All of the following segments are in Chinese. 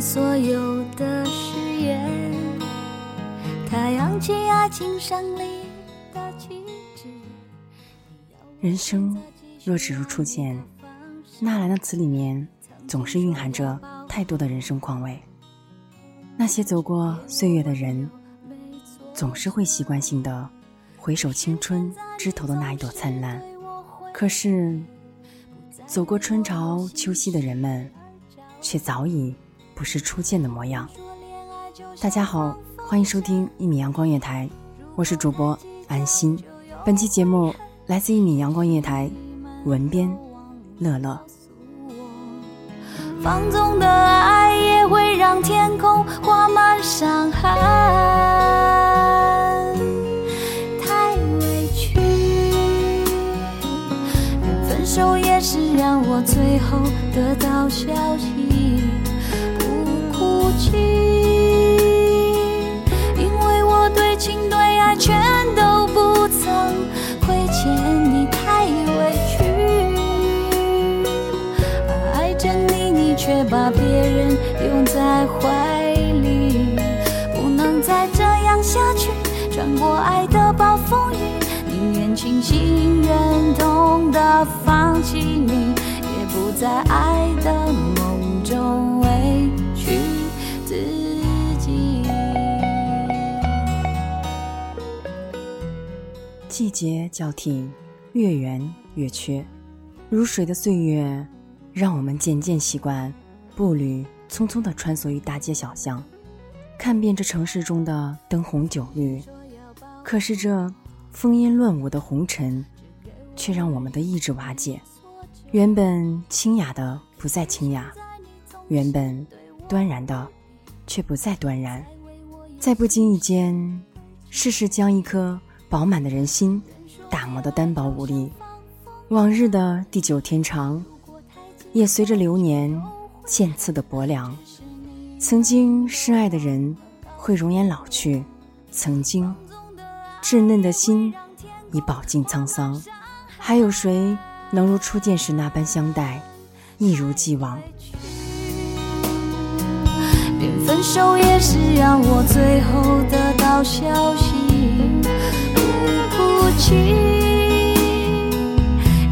所有的誓言，太阳起爱情胜利的旗帜。人生若只如初见，纳兰的词里面总是蕴含着太多的人生况味。那些走过岁月的人，总是会习惯性的回首青春枝头的那一朵灿烂。可是，走过春潮秋夕的人们，却早已。不是初见的模样。大家好，欢迎收听一米阳光乐台，我是主播安心。本期节目来自一米阳光乐台，文编乐乐。放纵的爱也会让天空画满伤痕，我最后得到消息。不哭泣因为我对情对爱全都不曾亏欠你，太委屈。爱着你，你却把别人拥在怀里，不能再这样下去。穿过爱的暴风雨，宁愿清醒忍痛的放弃你，在爱的梦中委屈自己。季节交替，月圆月缺，如水的岁月，让我们渐渐习惯步履匆匆的穿梭于大街小巷，看遍这城市中的灯红酒绿。可是这风烟乱舞的红尘，却让我们的意志瓦解。原本清雅的不再清雅，原本端然的却不再端然。在不经意间，世事将一颗。饱满的人心，打磨的单薄无力。往日的地久天长，也随着流年渐次的薄凉。曾经深爱的人，会容颜老去；曾经稚嫩的心，已饱经沧桑。还有谁能如初见时那般相待，一如既往？连分手也是让我最后得到消息。不哭泣，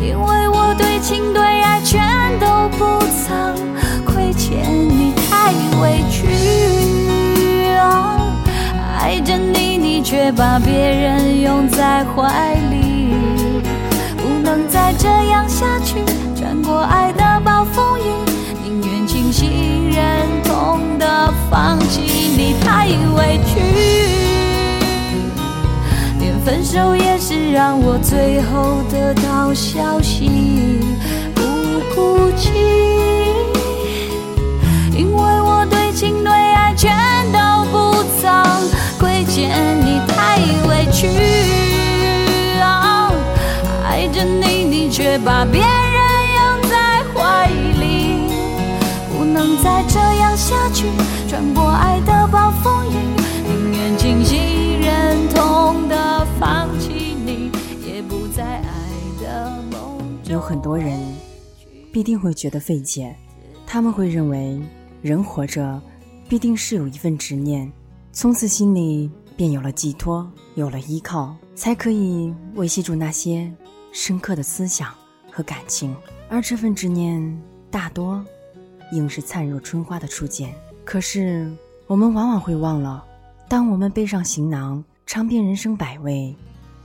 因为我对情对爱全都不曾亏欠你，太委屈。爱着你，你却把别人拥在怀里，爱的暴风雨，宁愿清醒忍痛的放弃你，太委屈。连分手也是让我最后得到消息，不哭泣，因为我对情对爱全都不曾亏欠你，太委屈。爱着你，你却把别人能再这样下去。穿过爱的暴风雨，宁愿清醒忍痛的。放弃你，也不在爱的梦有很多人必定会觉得费解，他们会认为人活着必定是有一份执念，从此心里便有了寄托，有了依靠，才可以维系住那些深刻的思想和感情。而这份执念大多应是灿若春花的初见。可是我们往往会忘了，当我们背上行囊，尝遍人生百味，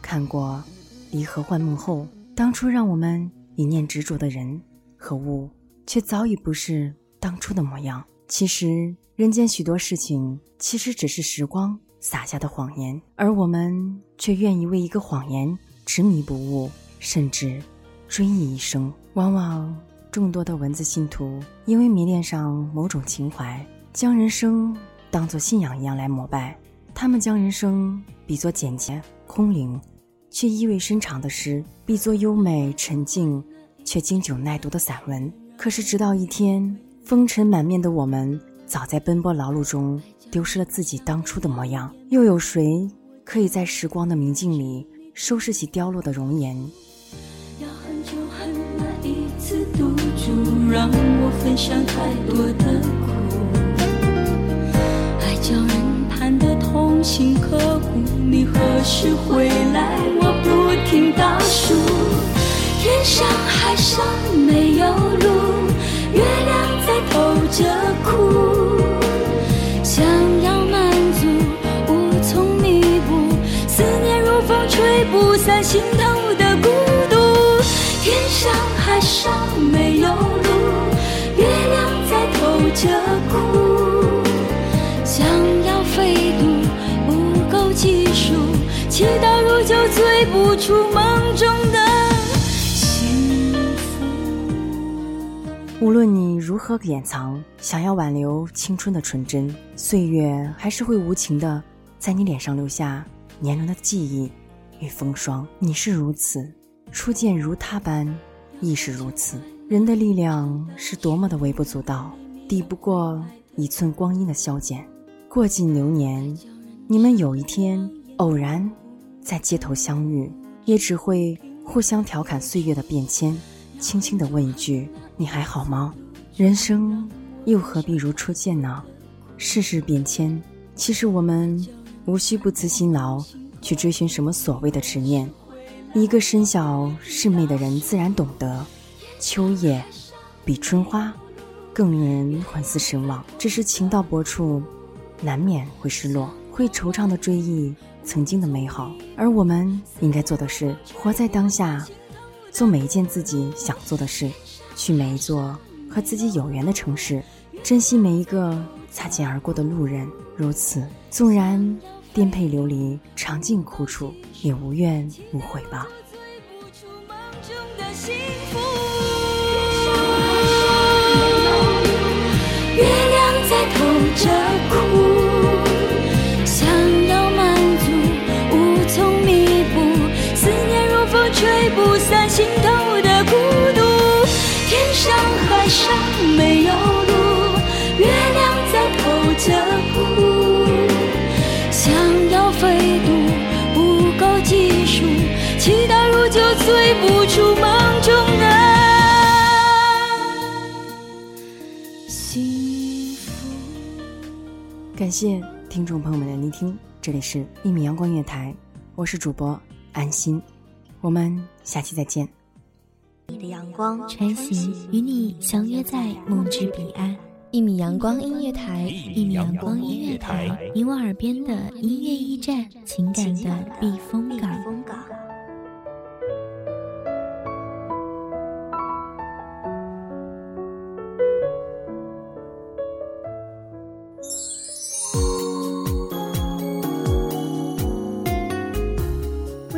看过离合幻梦后。当初让我们一念执着的人和物，却早已不是当初的模样。其实，人间许多事情，其实只是时光撒下的谎言，而我们却愿意为一个谎言执迷不悟，甚至追忆一生。往往众多的文字信徒，因为迷恋上某种情怀，将人生当作信仰一样来膜拜。他们将人生比作简洁空灵。却意味深长的诗，比作优美沉静却经久耐读的散文。可是，直到一天，风尘满面的我们，早在奔波劳碌中丢失了自己当初的模样。又有谁可以在时光的明镜里收拾起凋落的容颜？要很久很那一次赌注，让我分享太多的苦，爱叫人盼得痛心刻骨。你何时回来？我不听倒数，天上海上没有路，月亮在偷着哭，想要满足无从弥补，思念如风吹不散心头的孤独。天上海上着哭，想要飞渡不够技术，祈祷如酒醉不出梦中的幸福。无论你如何掩藏，想要挽留青春的纯真，岁月还是会无情的在你脸上留下年轮的记忆与风霜。你是如此，初见如他般，亦是如此。人的力量是多么的微不足道，抵不过一寸光阴的消减。过尽流年，你们有一天偶然在街头相遇，也只会互相调侃岁月的变迁，轻轻地问一句：“你还好吗？”人生又何必如初见呢？世事变迁，其实我们无需不辞辛劳去追寻什么所谓的执念。一个身小世媚的人自然懂得，秋叶比春花更令人魂思神往。只是情到薄处，难免会失落，会惆怅的追忆曾经的美好。而我们应该做的是，活在当下，做每一件自己想做的事，去每一座和自己有缘的城市，珍惜每一个擦肩而过的路人。如此，纵然颠沛流离，尝尽苦楚，也无怨无悔吧。着哭，想要满足无从弥补，思念如风吹不散心头的孤独。天上海上没有感谢听众朋友们的聆听，这里是一米阳光月台，我是主播安心，我们下期再见。你的阳光穿行与你相约在梦之彼岸。一米阳光音乐台，一米阳光音乐台，你我耳边的音乐驿站，情感的避风港。